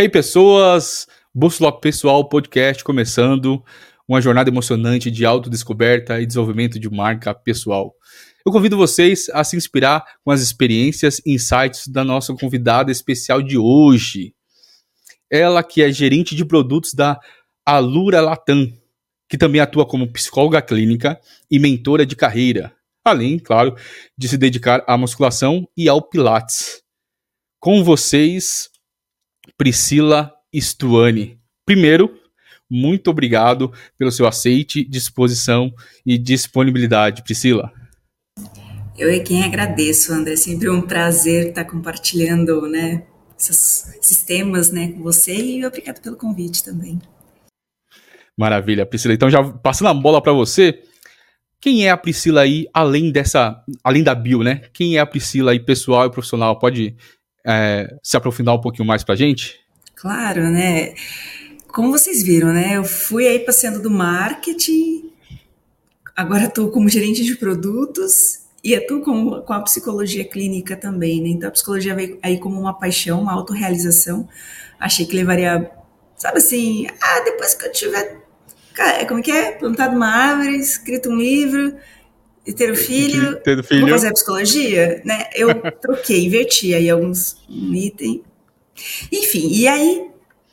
Hey pessoas, Bússola Pessoal Podcast começando, uma jornada emocionante de autodescoberta e desenvolvimento de marca pessoal. Eu convido vocês a se inspirar com as experiências e insights da nossa convidada especial de hoje. Ela que é gerente de produtos da Alura Latam, que também atua como psicóloga clínica e mentora de carreira, além, claro, de se dedicar à musculação e ao pilates. Com vocês, Priscila Stuani. Primeiro, muito obrigado pelo seu aceite, disposição e disponibilidade, Priscila. Eu é quem agradeço, André. É sempre um prazer estar compartilhando, né, esses, temas, né, com você e obrigado pelo convite também. Maravilha, Priscila. Então já passando a bola para você, quem é a Priscila aí além dessa, além da bio, né? Quem é a Priscila aí pessoal e profissional? Pode é, se aprofundar um pouquinho mais pra gente? Claro, né? Como vocês viram, né? Eu fui aí passeando do marketing, agora estou como gerente de produtos e atuo com, com a psicologia clínica também, né? Então a psicologia veio aí como uma paixão, uma autorrealização. Achei que levaria, sabe assim, ah, depois que eu tiver, como é que é? Plantado uma árvore, escrito um livro, e ter um filho, ter filho. vou fazer psicologia, né? Eu troquei, inverti aí alguns um item. Enfim, e aí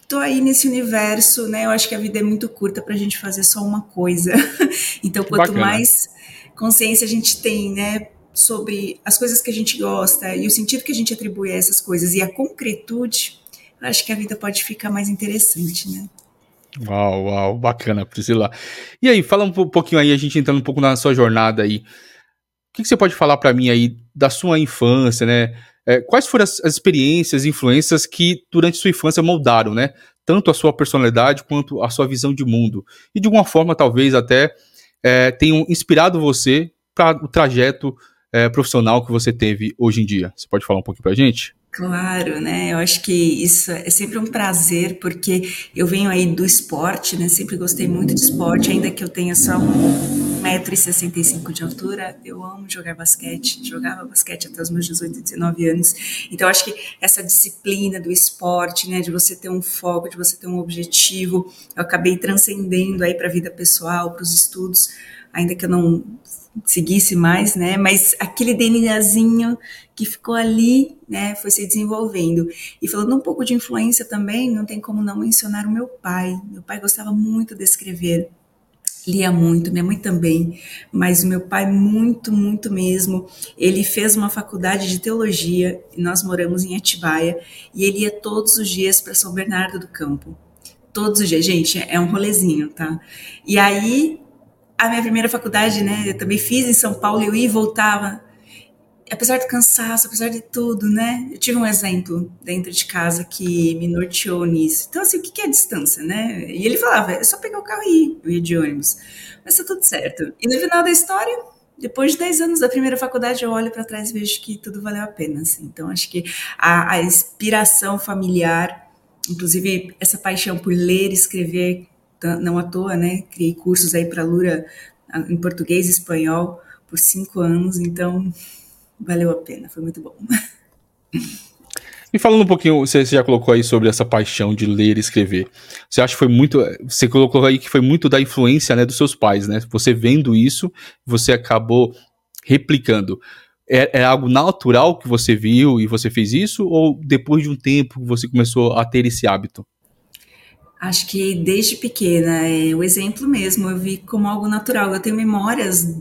tô aí nesse universo, né? Eu acho que a vida é muito curta para a gente fazer só uma coisa. então, quanto Bacana. mais consciência a gente tem, né, sobre as coisas que a gente gosta e o sentido que a gente atribui a essas coisas e a concretude, eu acho que a vida pode ficar mais interessante, né? Uau, uau, bacana, Priscila. E aí, fala um pouquinho aí, a gente entrando um pouco na sua jornada aí. O que, que você pode falar para mim aí da sua infância, né? É, quais foram as, as experiências, influências que durante sua infância moldaram, né? Tanto a sua personalidade quanto a sua visão de mundo. E de alguma forma, talvez até é, tenham inspirado você para o trajeto é, profissional que você teve hoje em dia. Você pode falar um pouquinho para a gente? Claro, né? Eu acho que isso é sempre um prazer, porque eu venho aí do esporte, né? Sempre gostei muito de esporte, ainda que eu tenha só 1,65m de altura, eu amo jogar basquete, jogava basquete até os meus 18, 19 anos. Então, acho que essa disciplina do esporte, né? De você ter um foco, de você ter um objetivo, eu acabei transcendendo aí para a vida pessoal, para os estudos, ainda que eu não seguisse mais, né? Mas aquele DNAzinho que ficou ali, né, foi se desenvolvendo. E falando um pouco de influência também, não tem como não mencionar o meu pai. Meu pai gostava muito de escrever, lia muito, minha mãe também, mas o meu pai muito, muito mesmo. Ele fez uma faculdade de teologia e nós moramos em Atibaia e ele ia todos os dias para São Bernardo do Campo. Todos os dias, gente, é um rolezinho, tá? E aí a minha primeira faculdade, né, eu também fiz em São Paulo, eu ia e voltava. Apesar do cansaço, apesar de tudo, né, eu tive um exemplo dentro de casa que me norteou nisso. Então, assim, o que é distância, né? E ele falava, é só pegar o carro e ir, eu ia de ônibus. Mas tá tudo certo. E no final da história, depois de 10 anos da primeira faculdade, eu olho para trás e vejo que tudo valeu a pena. Assim. Então, acho que a, a inspiração familiar, inclusive essa paixão por ler escrever, não à toa, né? Criei cursos aí para Lura em português e espanhol por cinco anos, então valeu a pena, foi muito bom. E falando um pouquinho, você já colocou aí sobre essa paixão de ler e escrever. Você acha que foi muito. Você colocou aí que foi muito da influência né, dos seus pais, né? Você vendo isso, você acabou replicando. É, é, algo natural que você viu e você fez isso? Ou depois de um tempo você começou a ter esse hábito? Acho que desde pequena, é o exemplo mesmo, eu vi como algo natural. Eu tenho memórias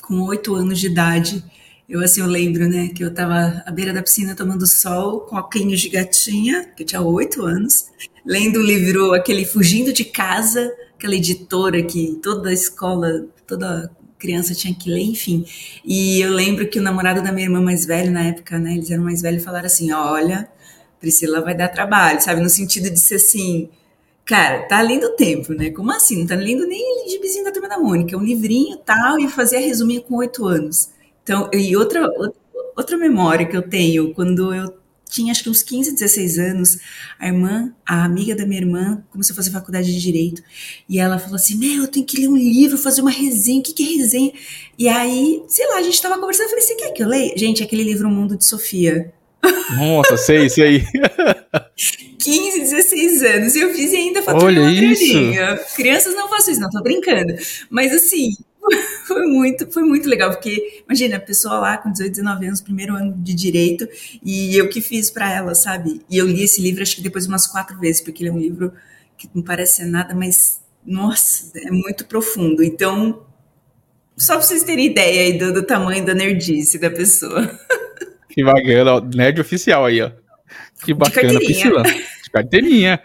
com oito anos de idade. Eu assim, eu lembro, né, que eu estava à beira da piscina tomando sol com óculos de gatinha, que eu tinha oito anos, lendo o livro aquele Fugindo de Casa, aquela editora que toda a escola, toda criança tinha que ler, enfim. E eu lembro que o namorado da minha irmã mais velho na época, né, eles eram mais velhos, falaram assim: "Olha, Priscila vai dar trabalho", sabe, no sentido de ser assim, Cara, tá lendo o tempo, né? Como assim? Não tá lendo nem gibizinho da Turma da Mônica, um livrinho tal, e fazia resuminho com oito anos. Então, e outra, outra memória que eu tenho, quando eu tinha acho que uns 15, 16 anos, a irmã, a amiga da minha irmã, começou a fazer faculdade de Direito, e ela falou assim, meu, eu tenho que ler um livro, fazer uma resenha, o que, que é resenha? E aí, sei lá, a gente tava conversando, eu falei, você quer que eu leia? Gente, aquele livro O Mundo de Sofia, Nossa, sei, sei. 15, 16 anos. E eu fiz e ainda faturei Olha uma graninha. Crianças não façam isso, não, tô brincando. Mas assim, foi muito, foi muito legal, porque imagina, a pessoa lá com 18, 19 anos, primeiro ano de direito, e eu que fiz para ela, sabe? E eu li esse livro acho que depois umas quatro vezes, porque ele é um livro que não parece ser nada, mas nossa, é muito profundo. Então, só para vocês terem ideia aí do, do tamanho da nerdice da pessoa. Que bacana, ó, nerd oficial aí, ó. Que bacana. Priscila. De carteirinha.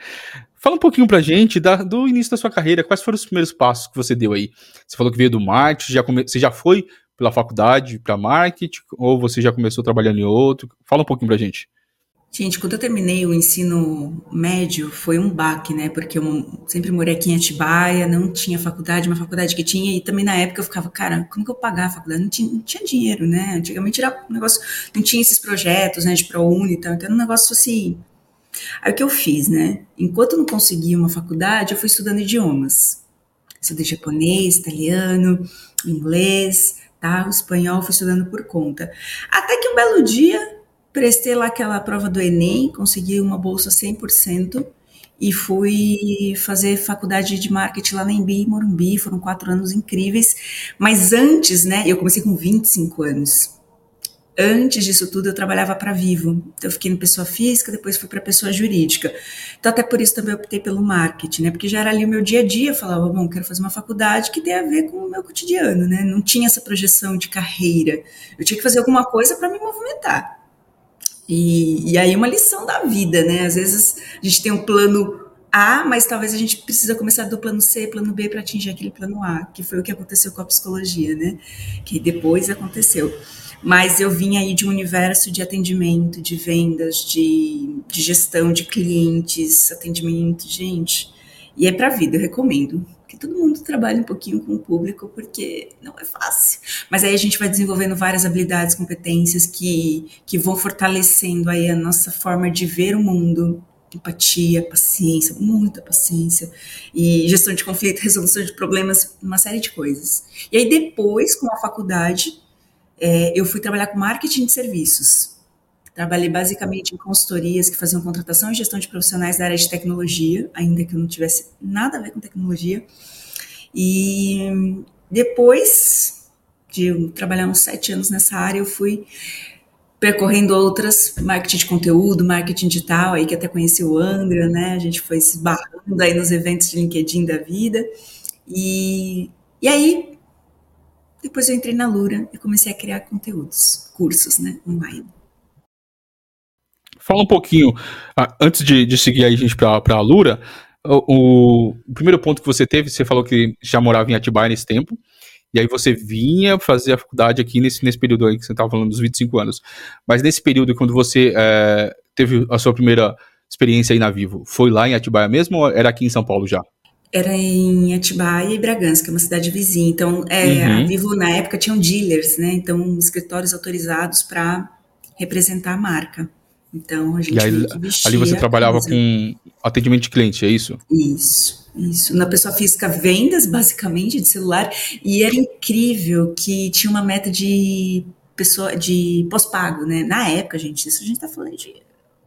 Fala um pouquinho pra gente da- do início da sua carreira. Quais foram os primeiros passos que você deu aí? Você falou que veio do marketing, já come- você já foi pela faculdade para marketing ou você já começou trabalhando em outro? Fala um pouquinho pra gente. Gente, quando eu terminei o ensino médio, foi um baque, né? Porque eu sempre morei aqui em Atibaia, não tinha faculdade, uma faculdade que tinha, e também na época eu ficava, cara, como que eu pagar a faculdade? Não tinha, não tinha dinheiro, né? Antigamente era um negócio, não tinha esses projetos, né, de ProUni e tal, então era um negócio assim. Aí o que eu fiz, né? Enquanto eu não conseguia uma faculdade, eu fui estudando idiomas. Estudei japonês, italiano, inglês, tá? O espanhol fui estudando por conta. Até que um belo dia prestei lá aquela prova do Enem, consegui uma bolsa 100% e fui fazer faculdade de marketing lá na Embi, em Morumbi, foram quatro anos incríveis, mas antes, né, eu comecei com 25 anos. Antes disso tudo, eu trabalhava para Vivo. Então, eu fiquei no pessoa física, depois fui para pessoa jurídica. Então, até por isso também optei pelo marketing, né? Porque já era ali o meu dia a dia. Eu falava, bom, quero fazer uma faculdade que tenha a ver com o meu cotidiano, né? Não tinha essa projeção de carreira. Eu tinha que fazer alguma coisa para me movimentar. E, e aí uma lição da vida, né? Às vezes a gente tem um plano A, mas talvez a gente precisa começar do plano C, plano B para atingir aquele plano A, que foi o que aconteceu com a psicologia, né? Que depois aconteceu. Mas eu vim aí de um universo de atendimento, de vendas, de, de gestão de clientes, atendimento, gente. E é para vida, eu recomendo que todo mundo trabalhe um pouquinho com o público, porque não é fácil. Mas aí a gente vai desenvolvendo várias habilidades, competências que, que vão fortalecendo aí a nossa forma de ver o mundo. Empatia, paciência, muita paciência, e gestão de conflito, resolução de problemas, uma série de coisas. E aí depois, com a faculdade, é, eu fui trabalhar com marketing de serviços. Trabalhei basicamente em consultorias que faziam contratação e gestão de profissionais da área de tecnologia, ainda que eu não tivesse nada a ver com tecnologia. E depois de trabalhar uns sete anos nessa área, eu fui percorrendo outras, marketing de conteúdo, marketing digital, aí que até conheci o Andra, né? A gente foi se barrando aí nos eventos de LinkedIn da vida. E, e aí, depois eu entrei na Lura e comecei a criar conteúdos, cursos, né, online. Fala um pouquinho, ah, antes de, de seguir a gente para a Lura, o, o, primeiro ponto que você teve, você falou que já morava em Atibaia nesse tempo, e aí você vinha fazer a faculdade aqui nesse, nesse período aí que você estava falando dos 25 anos. Mas nesse período, quando você é, teve a sua primeira experiência aí na Vivo, foi lá em Atibaia mesmo ou era aqui em São Paulo já? Era em Atibaia e Bragança, que é uma cidade vizinha. Então, é, uhum. a Vivo na época tinham dealers, né? Então, escritórios autorizados para representar a marca. Então, a gente e aí, ali você trabalhava com atendimento de cliente, é isso? Isso. Isso, na pessoa física, vendas, basicamente, de celular, e era incrível que tinha uma meta de pessoa de pós-pago, né? Na época, gente, isso a gente tá falando de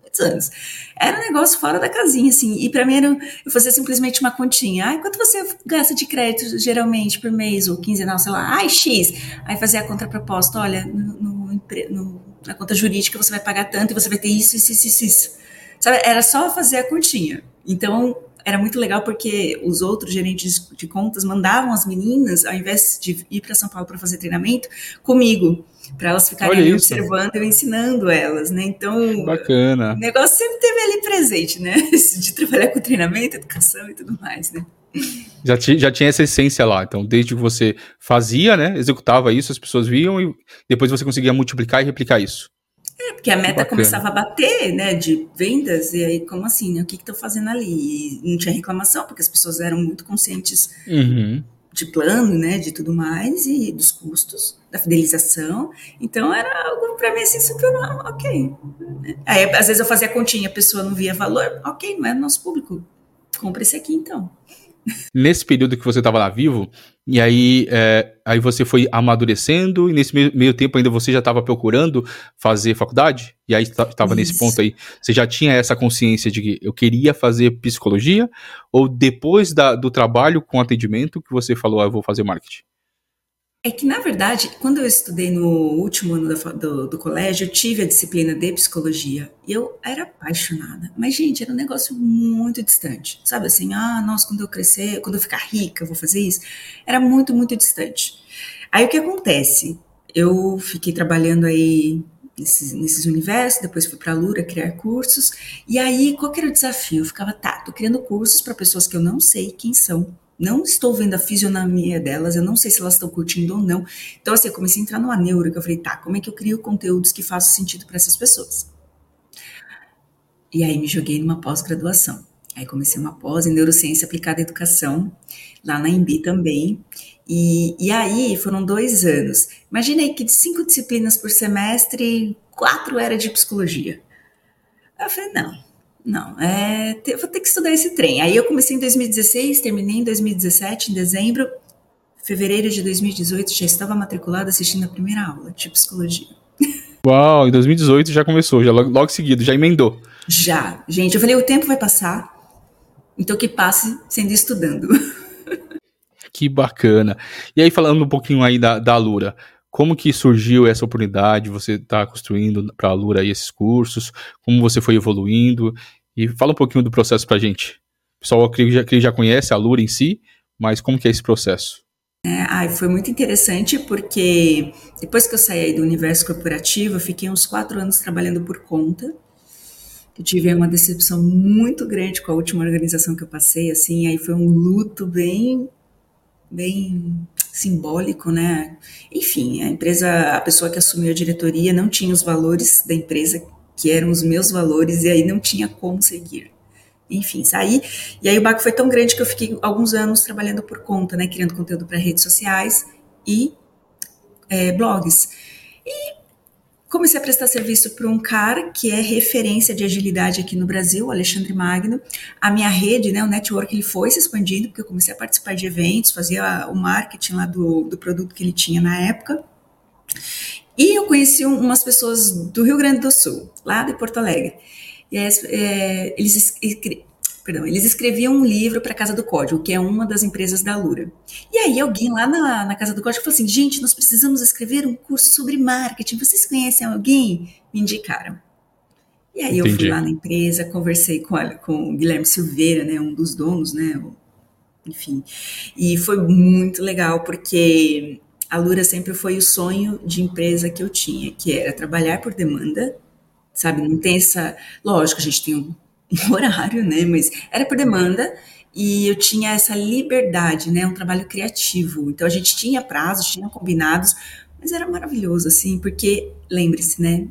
muitos anos. Era um negócio fora da casinha, assim, e para mim era, eu fazia simplesmente uma continha. Ai, quanto você gasta de crédito geralmente por mês, ou quinzenal, sei lá, ai, X. Aí fazia a contraproposta, olha, no, no, no, na conta jurídica você vai pagar tanto e você vai ter isso, isso, isso, isso. Sabe, era só fazer a continha. Então, era muito legal porque os outros gerentes de contas mandavam as meninas, ao invés de ir para São Paulo para fazer treinamento, comigo, para elas ficarem observando eu ensinando elas, né? Então, bacana. O negócio sempre teve ali presente, né? De trabalhar com treinamento, educação e tudo mais, né? Já, já tinha essa essência lá, então desde que você fazia, né, executava isso, as pessoas viam e depois você conseguia multiplicar e replicar isso. É, porque a meta Bacana. começava a bater, né, de vendas, e aí, como assim, né, o que que tô fazendo ali? E não tinha reclamação, porque as pessoas eram muito conscientes uhum. de plano, né, de tudo mais, e dos custos, da fidelização, então era algo para mim assim, super ok. Aí, às vezes eu fazia a continha, a pessoa não via valor, ok, não é do nosso público, compra esse aqui então. Nesse período que você estava lá vivo, e aí, é, aí você foi amadurecendo, e nesse meio, meio tempo ainda você já estava procurando fazer faculdade? E aí estava nesse ponto aí, você já tinha essa consciência de que eu queria fazer psicologia? Ou depois da, do trabalho com atendimento que você falou, ah, eu vou fazer marketing? É que, na verdade, quando eu estudei no último ano do, do, do, colégio, eu tive a disciplina de psicologia. E eu era apaixonada. Mas, gente, era um negócio muito distante. Sabe assim, ah, nossa, quando eu crescer, quando eu ficar rica, eu vou fazer isso. Era muito, muito distante. Aí o que acontece? Eu fiquei trabalhando aí nesses, nesses universos, depois fui para a Lura criar cursos. E aí, qual que era o desafio? Eu ficava, tá, tô criando cursos para pessoas que eu não sei quem são não estou vendo a fisionomia delas, eu não sei se elas estão curtindo ou não. Então, assim, eu comecei a entrar numa neura, que eu falei, tá, como é que eu crio conteúdos que façam sentido para essas pessoas? E aí me joguei numa pós-graduação. Aí comecei uma pós em Neurociência Aplicada à Educação, lá na Embi também. E, e aí foram dois anos. Imaginei que de cinco disciplinas por semestre, quatro era de psicologia. Eu falei, não, não, é, te, vou ter que estudar esse trem. Aí eu comecei em 2016, terminei em 2017, em dezembro. Fevereiro de 2018 já estava matriculada assistindo a primeira aula de psicologia. Uau, em 2018 já começou, já logo, logo seguido, já emendou. Já, gente, eu falei, o tempo vai passar, então que passe sendo estudando. Que bacana. E aí, falando um pouquinho aí da, da Lura, como que surgiu essa oportunidade? Você está construindo para a Lura esses cursos? Como você foi evoluindo? E fala um pouquinho do processo para a gente. O pessoal que já, já conhece a Lura em si, mas como que é esse processo? É, ai, foi muito interessante porque depois que eu saí do universo corporativo, eu fiquei uns quatro anos trabalhando por conta. Eu tive uma decepção muito grande com a última organização que eu passei, assim, aí foi um luto bem, bem simbólico, né? Enfim, a empresa, a pessoa que assumiu a diretoria não tinha os valores da empresa que eram os meus valores e aí não tinha como seguir. Enfim, saí. E aí o baco foi tão grande que eu fiquei alguns anos trabalhando por conta, né? Criando conteúdo para redes sociais e é, blogs. E Comecei a prestar serviço para um cara que é referência de agilidade aqui no Brasil, o Alexandre Magno. A minha rede, né, o network, ele foi se expandindo, porque eu comecei a participar de eventos, fazia o marketing lá do, do produto que ele tinha na época. E eu conheci umas pessoas do Rio Grande do Sul, lá de Porto Alegre. E é, eles perdão, eles escreviam um livro para a Casa do Código, que é uma das empresas da Lura. E aí alguém lá na, na Casa do Código falou assim, gente, nós precisamos escrever um curso sobre marketing, vocês conhecem alguém? Me indicaram. E aí Entendi. eu fui lá na empresa, conversei com, a, com o Guilherme Silveira, né, um dos donos, né, enfim. E foi muito legal, porque a Lura sempre foi o sonho de empresa que eu tinha, que era trabalhar por demanda, sabe? Não tem essa. Lógico, a gente tem um um horário, né? Mas era por demanda e eu tinha essa liberdade, né? Um trabalho criativo. Então a gente tinha prazos, tinha combinados, mas era maravilhoso, assim, porque lembre-se, né?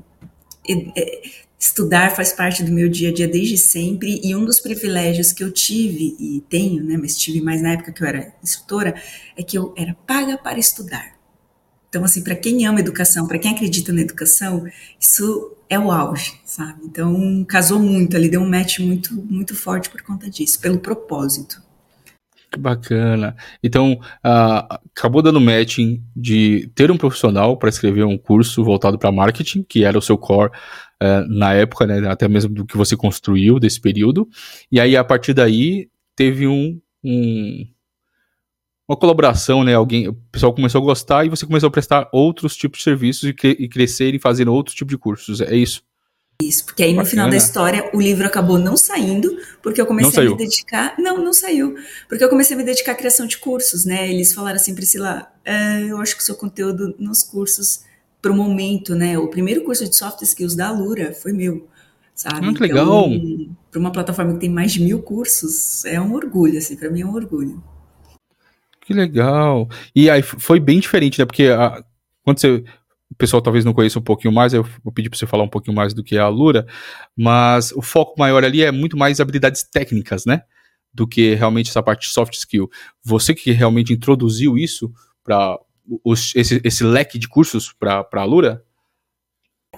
Estudar faz parte do meu dia a dia desde sempre e um dos privilégios que eu tive e tenho, né, mas tive mais na época que eu era instrutora, é que eu era paga para estudar. Então, assim, para quem ama educação, para quem acredita na educação, isso é o auge, sabe? Então, casou muito ali, deu um match muito, muito forte por conta disso, pelo propósito. Que bacana. Então, uh, acabou dando matching de ter um profissional para escrever um curso voltado para marketing, que era o seu core uh, na época, né, até mesmo do que você construiu desse período. E aí, a partir daí, teve um, um uma colaboração, né? Alguém, o pessoal começou a gostar e você começou a prestar outros tipos de serviços e, cre e crescer e fazer outros tipos de cursos. É isso? Isso, porque aí no Bacana. final da história o livro acabou não saindo, porque eu comecei a me dedicar. Não, não saiu. Porque eu comecei a me dedicar à criação de cursos, né? Eles falaram assim, Priscila, é, eu acho que o seu conteúdo nos cursos, para o momento, né? O primeiro curso de soft skills da Alura foi meu. Sabe? Muito então, legal. Para uma plataforma que tem mais de mil cursos, é um orgulho, assim, para mim é um orgulho. Que legal. E aí foi bem diferente, né? Porque a, quando você. O pessoal talvez não conheça um pouquinho mais, eu vou pedir para você falar um pouquinho mais do que é a Lura, mas o foco maior ali é muito mais habilidades técnicas, né? Do que realmente essa parte de soft skill. Você que realmente introduziu isso para esse, esse leque de cursos para a Lura?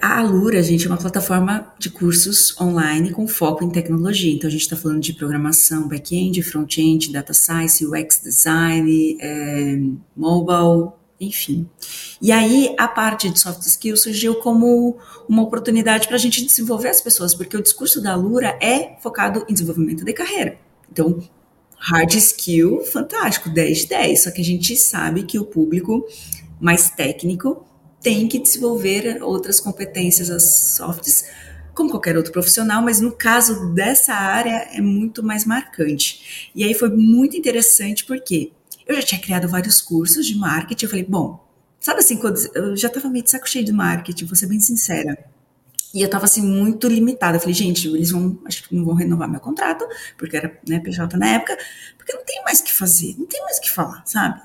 A Alura, gente, é uma plataforma de cursos online com foco em tecnologia. Então, a gente está falando de programação back-end, front-end, data science, UX design, é, mobile, enfim. E aí, a parte de soft skills surgiu como uma oportunidade para a gente desenvolver as pessoas, porque o discurso da Alura é focado em desenvolvimento de carreira. Então, hard skill, fantástico, 10 de 10. Só que a gente sabe que o público mais técnico tem que desenvolver outras competências, as softs, como qualquer outro profissional, mas no caso dessa área é muito mais marcante. E aí foi muito interessante porque eu já tinha criado vários cursos de marketing, eu falei, bom, sabe assim, quando eu já estava meio de saco cheio de marketing, vou ser bem sincera. E eu estava assim muito limitada. Eu falei, gente, eles vão, acho que não vão renovar meu contrato, porque era né, PJ na época, porque não tem mais o que fazer, não tem mais o que falar, sabe?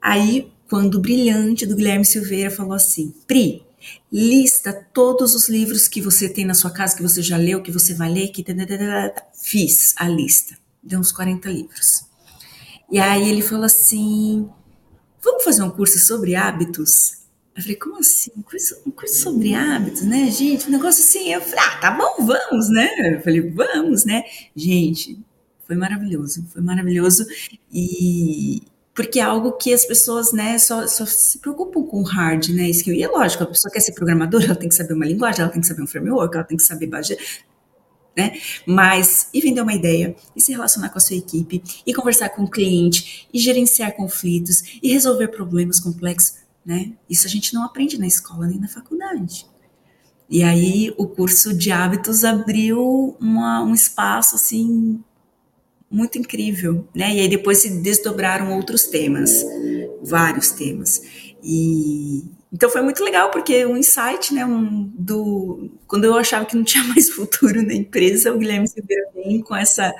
Aí quando o brilhante do Guilherme Silveira falou assim: Pri, lista todos os livros que você tem na sua casa, que você já leu, que você vai ler, que. Fiz a lista. Deu uns 40 livros. E aí ele falou assim: vamos fazer um curso sobre hábitos? Eu falei, como assim? Um curso, um curso sobre hábitos, né, gente? Um negócio assim. Eu falei, ah, tá bom, vamos, né? Eu falei, vamos, né? Gente, foi maravilhoso, foi maravilhoso. E, porque é algo que as pessoas, né, só, só, se preocupam com hard, né, skill. E é lógico, a pessoa quer ser programadora, ela tem que saber uma linguagem, ela tem que saber um framework, ela tem que saber base, né, mas, e vender uma ideia, e se relacionar com a sua equipe, e conversar com o cliente, e gerenciar conflitos, e resolver problemas complexos, né, isso a gente não aprende na escola nem na faculdade. E aí o curso de hábitos abriu uma, um espaço, assim, muito incrível, né? E aí depois se desdobraram outros temas, vários temas. E então foi muito legal porque um insight, né, um, do quando eu achava que não tinha mais futuro na empresa, o Guilherme Silveira vem com essa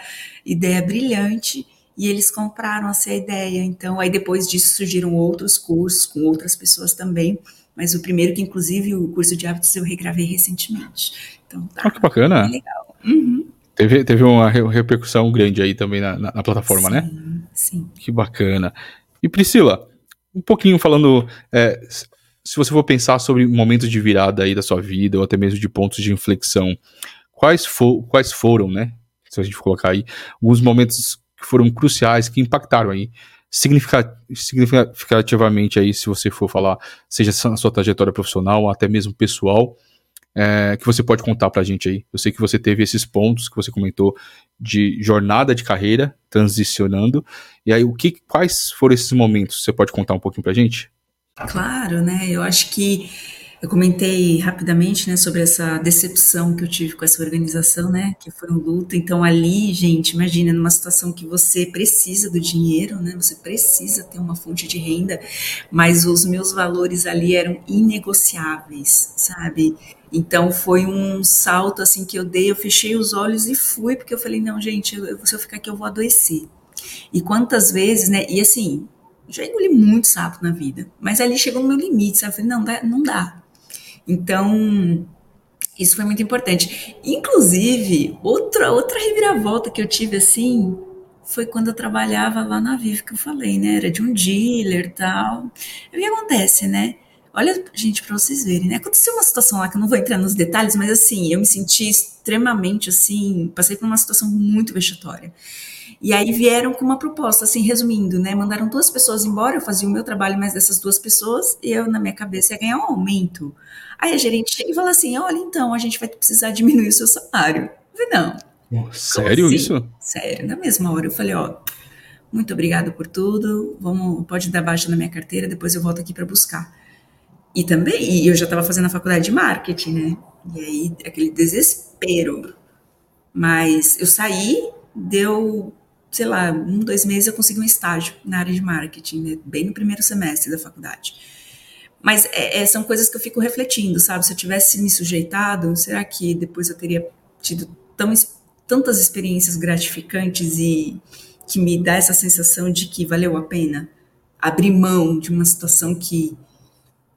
ideia brilhante e eles compraram essa ideia. Então aí depois disso surgiram outros cursos com outras pessoas também, mas o primeiro que inclusive o curso de hábitos eu regravei recentemente. Então tá. Oh, que bacana. Legal. Uhum. Teve, teve uma repercussão grande aí também na, na, na plataforma, sim, né? Sim. Que bacana. E Priscila, um pouquinho falando, é, se você for pensar sobre momentos de virada aí da sua vida, ou até mesmo de pontos de inflexão, quais, for, quais foram, né? Se a gente colocar aí, alguns momentos que foram cruciais, que impactaram aí significativamente aí, se você for falar, seja na sua trajetória profissional, ou até mesmo pessoal, é, que você pode contar pra gente aí? Eu sei que você teve esses pontos que você comentou de jornada de carreira, transicionando, e aí o que, quais foram esses momentos? Você pode contar um pouquinho pra gente? Claro, né? Eu acho que eu comentei rapidamente, né, sobre essa decepção que eu tive com essa organização, né, que foi um luto. Então ali, gente, imagina numa situação que você precisa do dinheiro, né, você precisa ter uma fonte de renda, mas os meus valores ali eram inegociáveis, sabe? Então foi um salto assim que eu dei, eu fechei os olhos e fui, porque eu falei, não, gente, eu, se eu ficar aqui eu vou adoecer. E quantas vezes, né? E assim, já engoli muito sapo na vida, mas ali chegou no meu limite, sabe? Eu falei, não, dá, não dá. Então, isso foi muito importante. Inclusive, outra, outra reviravolta que eu tive assim foi quando eu trabalhava lá na Vivo, que eu falei, né? Era de um dealer tal. O que acontece, né? Olha, gente, para vocês verem, né? Aconteceu uma situação lá que eu não vou entrar nos detalhes, mas assim, eu me senti extremamente assim, passei por uma situação muito vexatória. E aí vieram com uma proposta, assim, resumindo, né? Mandaram duas pessoas embora, eu fazia o meu trabalho mais dessas duas pessoas, e eu, na minha cabeça, ia ganhar um aumento. Aí a gerente chega e fala assim: olha, então, a gente vai precisar diminuir o seu salário. Eu falei, não. Sério assim? isso? Sério, na mesma hora eu falei, ó, muito obrigado por tudo, vamos, pode dar baixa na minha carteira, depois eu volto aqui para buscar. E também, e eu já estava fazendo a faculdade de marketing, né? E aí, aquele desespero. Mas eu saí, deu sei lá, um, dois meses eu consegui um estágio na área de marketing, né? bem no primeiro semestre da faculdade. Mas é, é, são coisas que eu fico refletindo, sabe? Se eu tivesse me sujeitado, será que depois eu teria tido tão, tantas experiências gratificantes e que me dá essa sensação de que valeu a pena abrir mão de uma situação que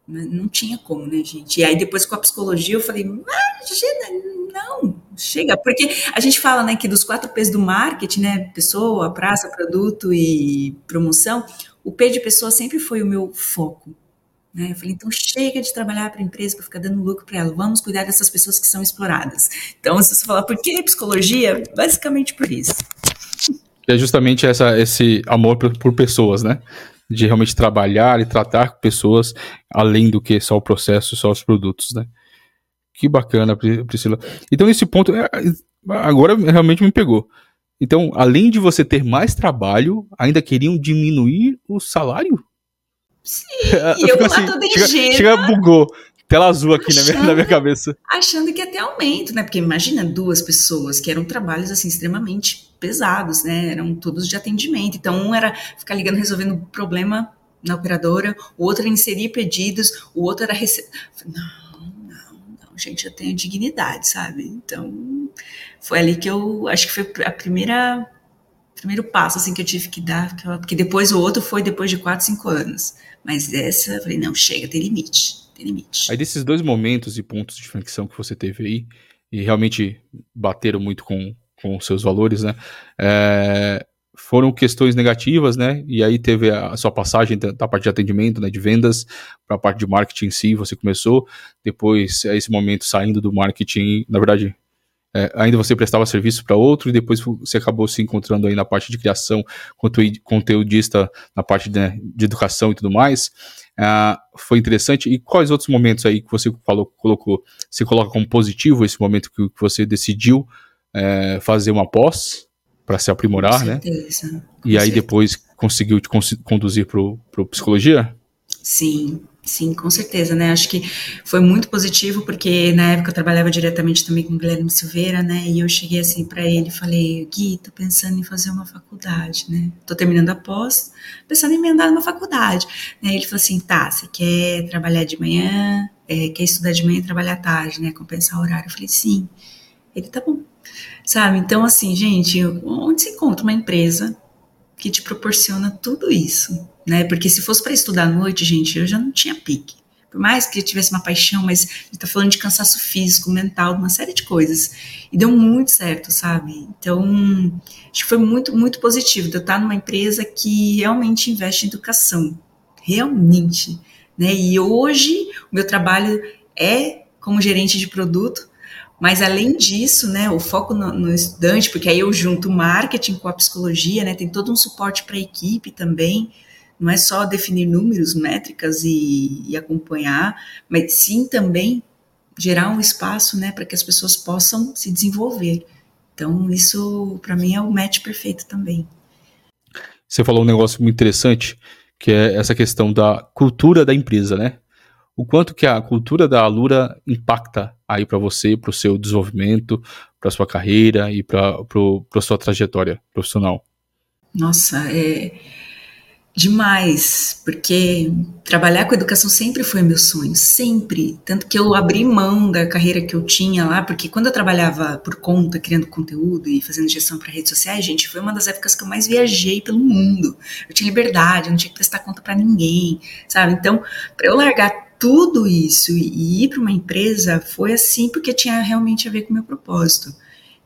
não tinha como, né, gente? E aí depois com a psicologia eu falei, imagina, não, chega, porque a gente fala, né, que dos quatro P's do marketing, né, pessoa, praça, produto e promoção, o P de pessoa sempre foi o meu foco, Né? Eu falei, então chega de trabalhar para a empresa para ficar dando lucro para ela, vamos cuidar dessas pessoas que são exploradas. Então, se você falar por que psicologia, basicamente por isso. É justamente essa, esse amor por, por pessoas, né? De realmente trabalhar e tratar com pessoas além do que só o processo, só os produtos, né? Que bacana, Priscila. Então, nesse ponto, é, agora realmente me pegou. Então, além de você ter mais trabalho, ainda queriam diminuir o salário? Sim, e eu, eu assim, toda chega, chega, bugou. Tela azul aqui achando, na, minha, na minha cabeça. Achando que ter aumento, né? Porque imagina duas pessoas que eram trabalhos assim extremamente pesados, né? Eram todos de atendimento. Então, um era ficar ligando resolvendo problema na operadora, o outro era inserir pedidos, o outro era receber. Não, não, não, gente, eu tenho dignidade, sabe? Então, foi ali que eu acho que foi a primeira primeiro passo assim que eu tive que dar, porque depois o outro foi depois de quatro, cinco anos. Mas essa, eu falei, não, chega, tem limite, tem limite. Aí desses dois momentos e pontos de fricção que você teve aí, e realmente bateram muito com, com os seus valores, né? É, foram questões negativas, né? E aí teve a sua passagem da, parte de atendimento, né, de vendas, para a parte de marketing em si, você começou. Depois, esse momento saindo do marketing, na verdade, é, ainda você prestava serviço para outro e depois você acabou se encontrando aí na parte de criação, conteudista na parte de, né, de educação e tudo mais. Uh, foi interessante. E quais outros momentos aí que você falou, colocou? Você coloca como positivo esse momento que, que você decidiu é, fazer uma pós para se aprimorar, com né? certeza, né? Com e aí certeza. depois conseguiu te conduzir para o psicologia? Sim, Sim, com certeza, né? Acho que foi muito positivo, porque na época eu trabalhava diretamente também com o Guilherme Silveira, né? E eu cheguei assim para ele e falei: Gui, tô pensando em fazer uma faculdade, né? Tô terminando a pós, pensando em emendar numa faculdade. Né? Ele falou assim: tá, você quer trabalhar de manhã, é, quer estudar de manhã e trabalhar à tarde, né? Compensar o horário. Eu falei: sim. Ele tá bom. Sabe? Então, assim, gente, onde se encontra uma empresa que te proporciona tudo isso, né? Porque se fosse para estudar à noite, gente, eu já não tinha pique. Por mais que eu tivesse uma paixão, mas a gente tá falando de cansaço físico, mental, uma série de coisas. E deu muito certo, sabe? Então, acho que foi muito, muito positivo de eu estar numa empresa que realmente investe em educação. Realmente. Né? E hoje, o meu trabalho é como gerente de produto, mas além disso, né, o foco no, no, estudante, porque aí eu junto marketing com a psicologia, né, tem todo um suporte para a equipe também, não é só definir números, métricas e, e acompanhar, mas sim também gerar um espaço, né, para que as pessoas possam se desenvolver. Então, isso para mim é o match perfeito também. Você falou um negócio muito interessante, que é essa questão da cultura da empresa, né? O quanto que a cultura da Alura impacta aí para você, para o seu desenvolvimento, para sua carreira e para a sua trajetória profissional? Nossa, é Demais, porque trabalhar com educação sempre foi meu sonho, sempre. Tanto que eu abri mão da carreira que eu tinha lá, porque quando eu trabalhava por conta, criando conteúdo e fazendo gestão para redes sociais, gente, foi uma das épocas que eu mais viajei pelo mundo. Eu tinha liberdade, eu não tinha que prestar conta para ninguém, sabe? Então, para eu largar tudo isso e ir para uma empresa foi assim porque tinha realmente a ver com o meu propósito.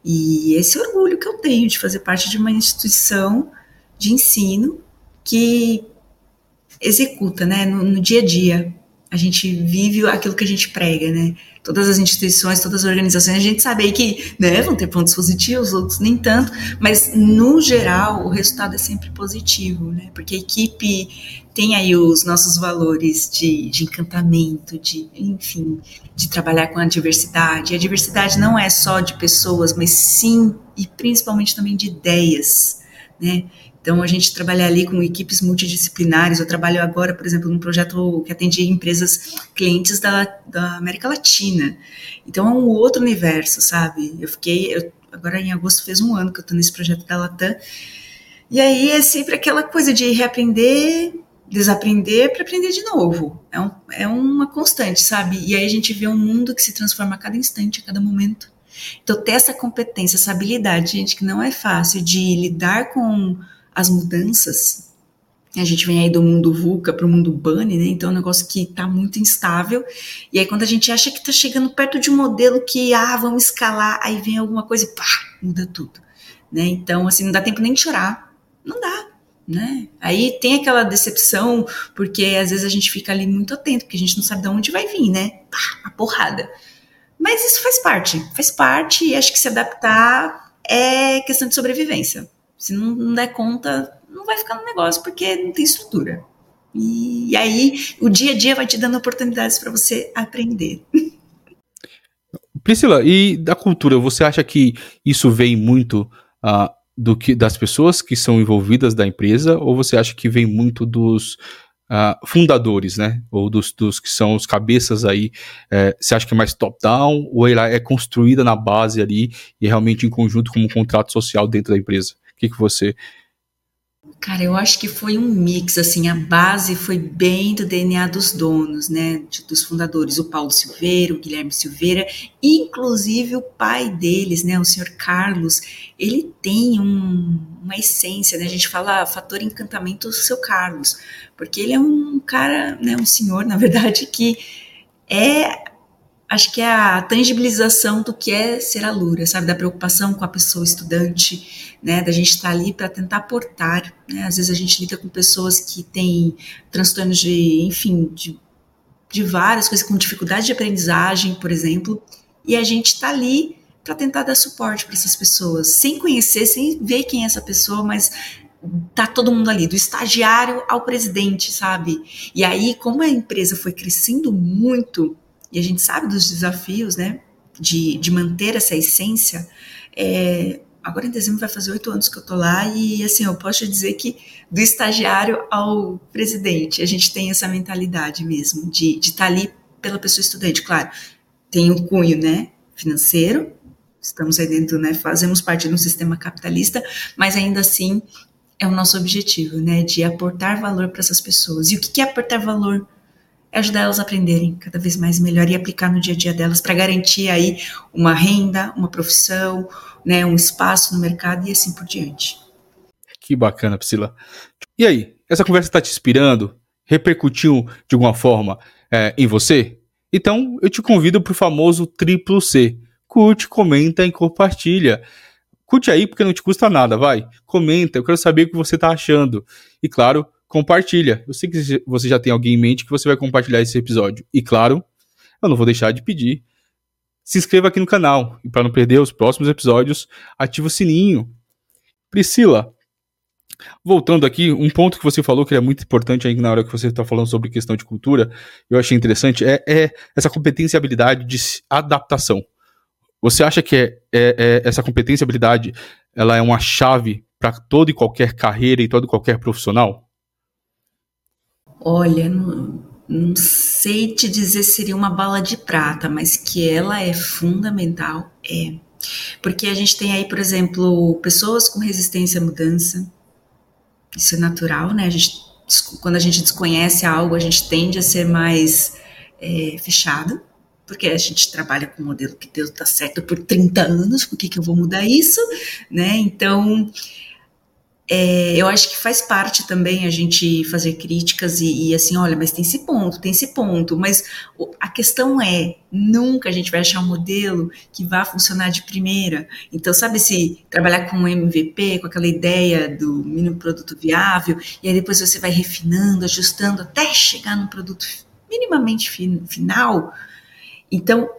E esse orgulho que eu tenho de fazer parte de uma instituição de ensino que executa, né, no, no dia a dia. A gente vive aquilo que a gente prega, né? Todas as instituições, todas as organizações, a gente sabe aí que né, vão ter pontos positivos, outros nem tanto, mas no geral o resultado é sempre positivo, né? Porque a equipe tem aí os nossos valores de, de encantamento, de, enfim, de trabalhar com a diversidade. E a diversidade não é só de pessoas, mas sim e principalmente também de ideias, né? Então, a gente trabalha ali com equipes multidisciplinares. Eu trabalho agora, por exemplo, num projeto que atende empresas clientes da, da América Latina. Então, é um outro universo, sabe? Eu fiquei, eu, agora em agosto fez um ano que eu estou nesse projeto da Latam. E aí é sempre aquela coisa de reaprender, desaprender para aprender de novo. É, um, é uma constante, sabe? E aí a gente vê um mundo que se transforma a cada instante, a cada momento. Então, ter essa competência, essa habilidade, gente, que não é fácil de lidar com as mudanças. A gente vem aí do mundo VUCA para o mundo BANI, né? Então é um negócio que está muito instável. E aí quando a gente acha que está chegando perto de um modelo que, ah, vamos escalar, aí vem alguma coisa e pá, muda tudo. Né? Então, assim, não dá tempo nem de chorar. Não dá. né? Aí tem aquela decepção, porque às vezes a gente fica ali muito atento, porque a gente não sabe de onde vai vir, né? Pá, a porrada. Mas isso faz parte, faz parte, e acho que se adaptar é questão de sobrevivência. Se não, der conta, não vai ficar no negócio, porque não tem estrutura. E, e aí o dia a dia vai te dando oportunidades para você aprender. Priscila, e da cultura, você acha que isso vem muito uh, do que das pessoas que são envolvidas da empresa, ou você acha que vem muito dos uh, fundadores, né? Ou dos, dos, que são os cabeças aí? É, você acha que é mais top-down, ou ela é construída na base ali e é realmente em conjunto como um contrato social dentro da empresa? Que, que você Cara, eu acho que foi um mix, assim, a base foi bem do DNA dos donos, né, dos fundadores, o Paulo Silveira, o Guilherme Silveira, inclusive o pai deles, né, o senhor Carlos, ele tem um, uma essência, né, a gente fala fator encantamento do seu Carlos, porque ele é um cara, né, um senhor, na verdade, que é acho que é a tangibilização do que é ser alura, sabe? Da preocupação com a pessoa estudante, né? Da gente estar tá ali para tentar aportar, né? Às vezes a gente lida com pessoas que têm transtornos de, enfim, de, de várias coisas, com dificuldade de aprendizagem, por exemplo, e a gente está ali para tentar dar suporte para essas pessoas, sem conhecer, sem ver quem é essa pessoa, mas tá todo mundo ali, do estagiário ao presidente, sabe? E aí, como a empresa foi crescendo muito, e a gente sabe dos desafios, né, de, de manter essa essência. É, agora em dezembro vai fazer oito anos que eu tô lá e assim eu posso dizer que do estagiário ao presidente a gente tem essa mentalidade mesmo de estar tá ali pela pessoa estudante, claro. Tem um cunho, né, financeiro. Estamos aí dentro, né, fazemos parte de um sistema capitalista, mas ainda assim é o nosso objetivo, né, de aportar valor para essas pessoas. E o que é aportar valor? É ajudar elas a aprenderem cada vez mais melhor e aplicar no dia a dia delas para garantir aí uma renda, uma profissão, né, um espaço no mercado e assim por diante. Que bacana, Priscila. E aí, essa conversa está te inspirando? Repercutiu de alguma forma é, em você? Então, eu te convido para o famoso triplo C. Curte, comenta e compartilha. Curte aí porque não te custa nada, vai. Comenta, eu quero saber o que você está achando. E claro, compartilha. Eu sei que você já tem alguém em mente que você vai compartilhar esse episódio. E claro, eu não vou deixar de pedir. Se inscreva aqui no canal e para não perder os próximos episódios, ative o sininho. Priscila, voltando aqui, um ponto que você falou que é muito importante aí na hora que você está falando sobre questão de cultura, eu achei interessante, é, é essa competência e habilidade de adaptação. Você acha que é, é, é essa competência e habilidade ela é uma chave para toda e qualquer carreira e todo e qualquer profissional? Olha, não, não sei te dizer se seria uma bala de prata, mas que ela é fundamental, é. Porque a gente tem aí, por exemplo, pessoas com resistência à mudança. Isso é natural, né? A gente, quando a gente desconhece algo, a gente tende a ser mais é, fechado, porque a gente trabalha com um modelo que deu tá certo por 30 anos, por que, que eu vou mudar isso? Né? Então, é, eu acho que faz parte também a gente fazer críticas e, e, assim, olha, mas tem esse ponto, tem esse ponto, mas a questão é, nunca a gente vai achar um modelo que vá funcionar de primeira. Então, sabe se trabalhar com MVP, com aquela ideia do mínimo produto viável, e aí depois você vai refinando, ajustando até chegar no produto minimamente fin final. Então,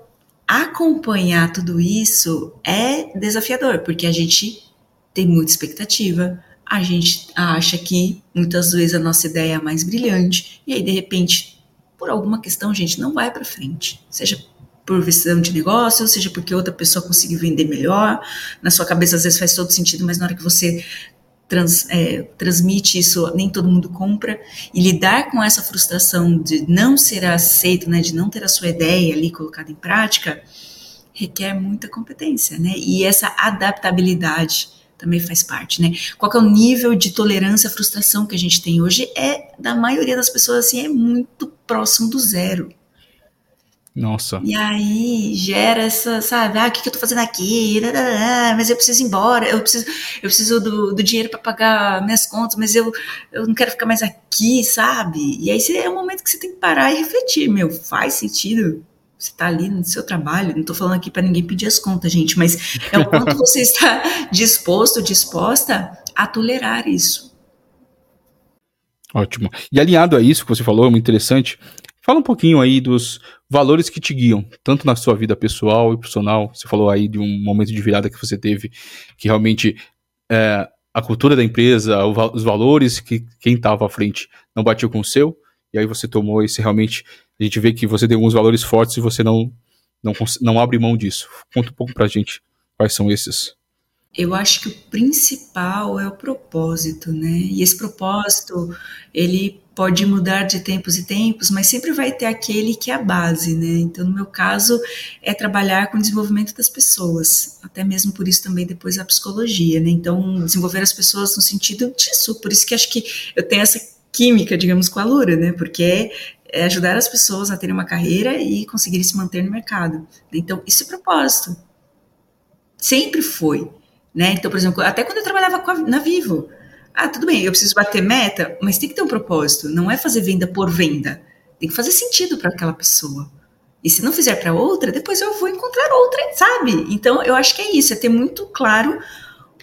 acompanhar tudo isso é desafiador, porque a gente tem muita expectativa, a gente acha que muitas vezes a nossa ideia é a mais brilhante, e aí de repente, por alguma questão, a gente não vai para frente, seja por visão de negócio, seja porque outra pessoa conseguiu vender melhor, na sua cabeça às vezes faz todo sentido, mas na hora que você trans, é, transmite isso, nem todo mundo compra, e lidar com essa frustração de não ser aceito, né, de não ter a sua ideia ali colocada em prática, requer muita competência, né, e essa adaptabilidade também faz parte, né? Qual é o nível de tolerância à frustração que a gente tem hoje? É, da maioria das pessoas, assim, é muito próximo do zero. Nossa. E aí gera essa, sabe, ah, o que, que eu tô fazendo aqui? Mas eu preciso ir embora, eu preciso, eu preciso do, do dinheiro para pagar minhas contas, mas eu, eu não quero ficar mais aqui, sabe? E aí é o momento que você tem que parar e refletir, meu, faz sentido você está ali no seu trabalho, não estou falando aqui para ninguém pedir as contas, gente, mas é o quanto você está disposto, disposta a tolerar isso. Ótimo. E alinhado a isso que você falou, é muito interessante, fala um pouquinho aí dos valores que te guiam, tanto na sua vida pessoal e profissional. Você falou aí de um momento de virada que você teve, que realmente é, a cultura da empresa, os valores que quem estava à frente não batiu com o seu, e aí você tomou esse realmente. A gente vê que você tem alguns valores fortes e você não, não, não abre mão disso. Conta um pouco pra gente quais são esses. Eu acho que o principal é o propósito, né? E esse propósito, ele pode mudar de tempos e tempos, mas sempre vai ter aquele que é a base, né? Então, no meu caso, é trabalhar com o desenvolvimento das pessoas, até mesmo por isso também depois a psicologia, né? Então, desenvolver as pessoas no sentido disso, por isso que acho que eu tenho essa química, digamos, com a Lura, né? Porque é ajudar as pessoas a terem uma carreira e conseguirem se manter no mercado. Então, isso é propósito. Sempre foi. Né? Então, por exemplo, até quando eu trabalhava a, na Vivo, ah, tudo bem, eu preciso bater meta, mas tem que ter um propósito. Não é fazer venda por venda. Tem que fazer sentido para aquela pessoa. E se não fizer para outra, depois eu vou encontrar outra, sabe? Então, eu acho que é isso, é ter muito claro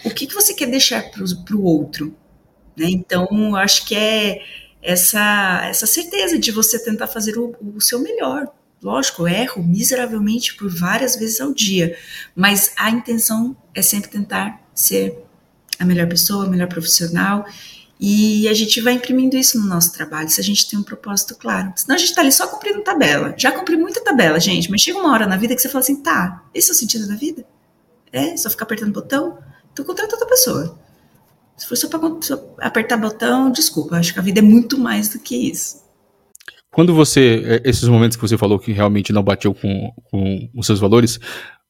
o que, que você quer deixar para o outro. Né? Então, eu acho que é essa, essa certeza de você tentar fazer o, o seu melhor Lógico, erro miseravelmente por várias vezes ao dia, mas a intenção é sempre tentar ser a melhor pessoa, a melhor profissional, e a gente vai imprimindo isso no nosso trabalho, se a gente tem um propósito claro. Senão a gente está ali só cumprindo tabela. Já cumpri muita tabela, gente, mas chega uma hora na vida que você fala assim: tá, esse é o sentido da vida? É? Só ficar apertando botão? Então contrata outra pessoa. Se for só para apertar botão, desculpa, acho que a vida é muito mais do que isso. Quando você, é, esses momentos que você falou que realmente não bateu com, com os seus valores,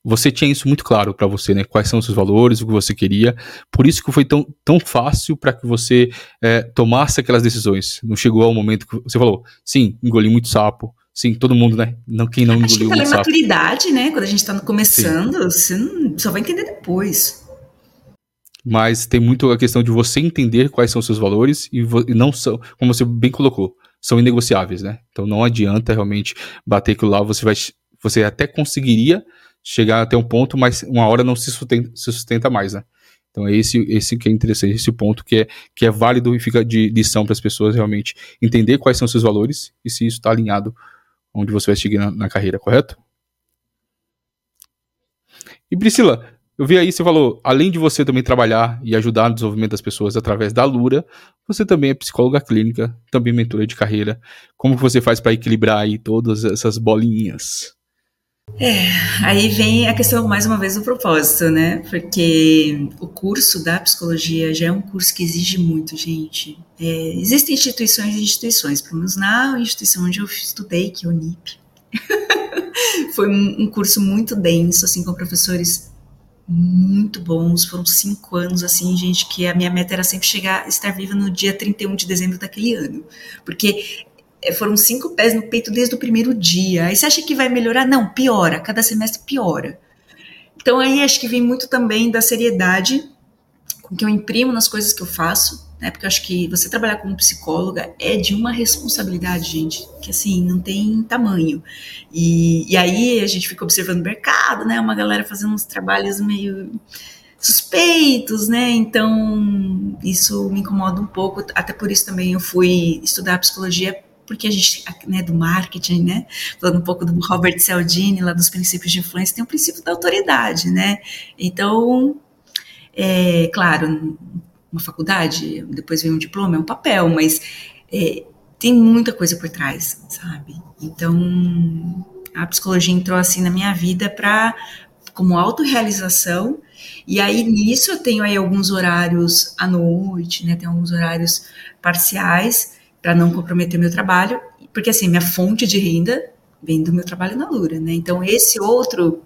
você tinha isso muito claro para você, né? Quais são os seus valores, o que você queria. Por isso que foi tão, tão fácil para que você é, tomasse aquelas decisões. Não chegou ao momento que você falou, sim, engoli muito sapo. Sim, todo mundo, né? Não, quem não engoliu Acho que muito sapo. maturidade, né? Quando a gente está começando, sim. você não, só vai entender depois. Mas tem muito a questão de você entender quais são os seus valores e, e não são, como você bem colocou, são inegociáveis, né? Então não adianta realmente bater aquilo lá, você vai você até conseguiria chegar até um ponto, mas uma hora não se sustenta, se sustenta mais, né? Então é esse, esse que é interessante, esse ponto que é, que é válido e fica de lição para as pessoas realmente entender quais são seus valores e se isso está alinhado onde você vai seguir na, na carreira, correto? E Priscila, eu vi aí, você falou, além de você também trabalhar e ajudar no desenvolvimento das pessoas através da Lura, você também é psicóloga clínica, também mentora de carreira. Como você faz para equilibrar aí todas essas bolinhas? É, aí vem a questão mais uma vez do propósito, né? Porque o curso da psicologia já é um curso que exige muito, gente. É, existem instituições e instituições, pelo menos na instituição onde eu estudei, que é o NIP. Foi um curso muito denso, assim, com professores muito bons. Foram cinco anos, assim, gente, que a minha meta era sempre chegar, estar viva no dia 31 de dezembro daquele ano. Porque eh, foram cinco pés no peito desde o primeiro dia. Aí você acha que vai melhorar? Não, piora. Cada semestre piora. Então aí acho que vem muito também da seriedade com que eu imprimo nas coisas que eu faço, né? Porque eu acho que você trabalhar como psicóloga é de uma responsabilidade, gente, que assim, não tem tamanho. E, e aí a gente fica observando o mercado, né? Uma galera fazendo uns trabalhos meio suspeitos, né? Então, isso me incomoda um pouco, até por isso também eu fui estudar psicologia porque a gente, né, do marketing, né, falando um pouco do Robert Cialdini, lá dos princípios de influência, tem o princípio da autoridade, né, então, é, claro, uma faculdade, depois vem um diploma, é um papel, mas é, tem muita coisa por trás, sabe? Então, a psicologia entrou assim na minha vida para como autorrealização, e aí nisso eu tenho aí alguns horários à noite, né? Tem alguns horários parciais para não comprometer meu trabalho, porque assim, minha fonte de renda vem do meu trabalho na Lura, né? Então esse outro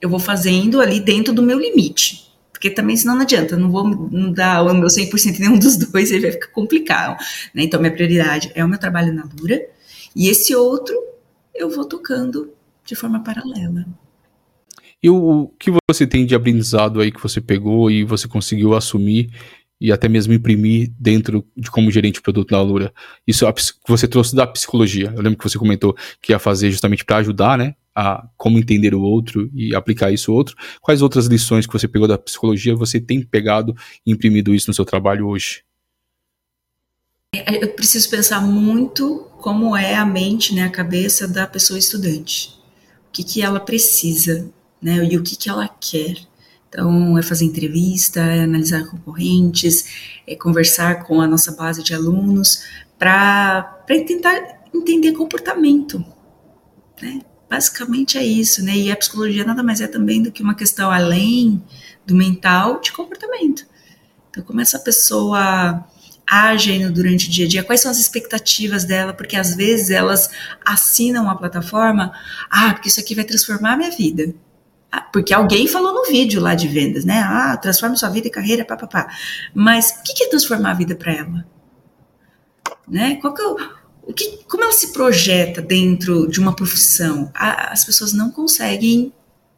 eu vou fazendo ali dentro do meu limite. Porque também, senão não adianta, eu não vou dar o meu 100% em nenhum dos dois, aí vai ficar complicado. Né? Então, minha prioridade é o meu trabalho na Lura, e esse outro eu vou tocando de forma paralela. E o que você tem de aprendizado aí que você pegou e você conseguiu assumir e até mesmo imprimir dentro de como gerente de produto na Lura? Isso que você trouxe da psicologia. Eu lembro que você comentou que ia fazer justamente para ajudar, né? A como entender o outro e aplicar isso ao outro. Quais outras lições que você pegou da psicologia você tem pegado e imprimido isso no seu trabalho hoje? Eu preciso pensar muito como é a mente, né, a cabeça da pessoa estudante. O que, que ela precisa, né, e o que, que ela quer. Então, é fazer entrevista, é analisar concorrentes, é conversar com a nossa base de alunos para tentar entender comportamento, né? Basicamente é isso, né? E a psicologia nada mais é também do que uma questão além do mental de comportamento. Então, como essa pessoa age durante o dia a dia, quais são as expectativas dela, porque às vezes elas assinam a plataforma, ah, porque isso aqui vai transformar a minha vida. Ah, porque alguém falou no vídeo lá de vendas, né? Ah, transforma sua vida e carreira, papapá. Mas o que é transformar a vida para ela? Né? Qual que é o, que, como ela se projeta dentro de uma profissão? as pessoas não conseguem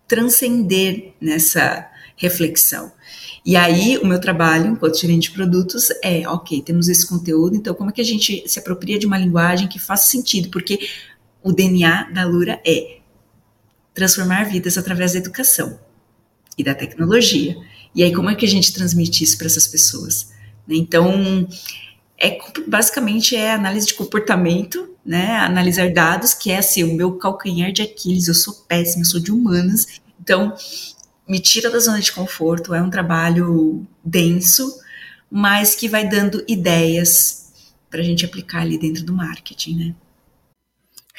transcender nessa reflexão. E aí, o meu trabalho, enquanto gerente de produtos, é, ok, temos esse conteúdo, então como é que a gente se apropria de uma linguagem que faça sentido? Porque o DNA da Lura é transformar vidas através da educação e da tecnologia. E aí, como é que a gente transmite isso para essas pessoas? Então, é basicamente é análise de comportamento, né? Analisar dados, que é assim, o meu calcanhar de Aquiles, eu sou péssima, eu sou de humanas, então me tira da zona de conforto, é um trabalho denso, mas que vai dando ideias para a gente aplicar ali dentro do marketing, né?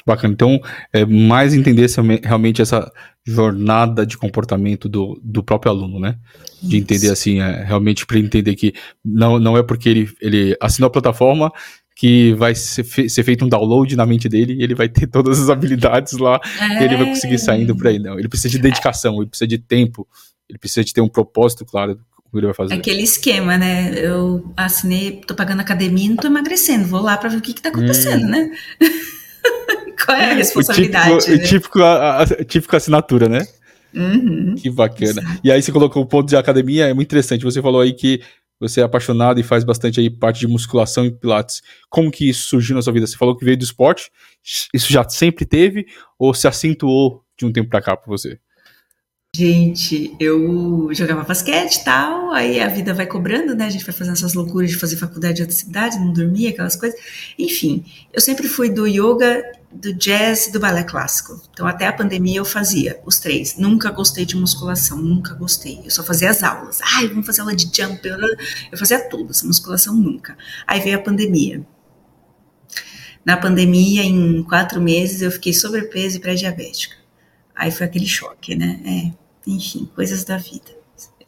Bacana. Então, é mais entender realmente essa jornada de comportamento do, do próprio aluno, né? De Isso. entender assim, é, realmente para entender que não, não é porque ele, ele assinou a plataforma que vai ser, fe ser, feito um download na mente dele e ele vai ter todas as habilidades lá é. e ele vai conseguir saindo por aí. Não, ele precisa de dedicação, ele precisa de tempo, ele precisa de ter um propósito claro do que ele vai fazer. Aquele esquema, né? Eu assinei, tô pagando academia e não tô emagrecendo, vou lá para ver o que que tá acontecendo, hum. né? Qual é a responsabilidade? O típico, né? típico, a, a, típico assinatura, né? Uhum, que bacana. Exato. E aí você colocou o ponto de academia, é muito interessante. Você falou aí que você é apaixonado e faz bastante aí parte de musculação e pilates. Como que isso surgiu na sua vida? Você falou que veio do esporte. Isso já sempre teve ou se acentuou de um tempo para cá para você? Gente, eu jogava basquete e tal, aí a vida vai cobrando, né? A gente vai fazendo essas loucuras de fazer faculdade de outra cidade, não dormia, aquelas coisas. Enfim, eu sempre fui do yoga, do jazz e do balé clássico. Então, até a pandemia eu fazia os três. Nunca gostei de musculação, nunca gostei. Eu só fazia as aulas. Ai, vamos fazer aula de jump. Eu fazia tudo, essa musculação nunca. Aí veio a pandemia. Na pandemia, em quatro meses, eu fiquei sobrepeso e pré-diabética. Aí foi aquele choque, né? É, enfim, coisas da vida.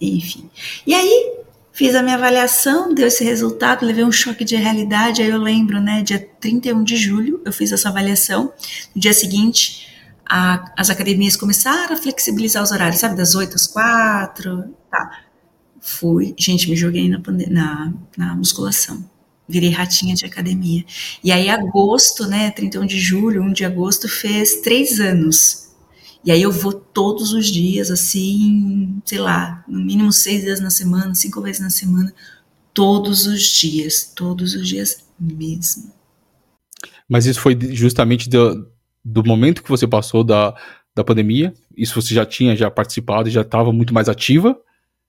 Enfim. E aí, fiz a minha avaliação, deu esse resultado, levei um choque de realidade. Aí eu lembro, né, dia 31 de julho, eu fiz essa avaliação. No dia seguinte, a, as academias começaram a flexibilizar os horários, sabe, das 8 às 4. Tá. Fui, gente, me joguei na, na, na musculação virei ratinha de academia. E aí, agosto, né, 31 de julho, 1 de agosto, fez três anos e aí eu vou todos os dias, assim, sei lá, no mínimo seis vezes na semana, cinco vezes na semana, todos os dias, todos os dias mesmo. Mas isso foi justamente do, do momento que você passou da, da pandemia? Isso você já tinha já participado e já estava muito mais ativa?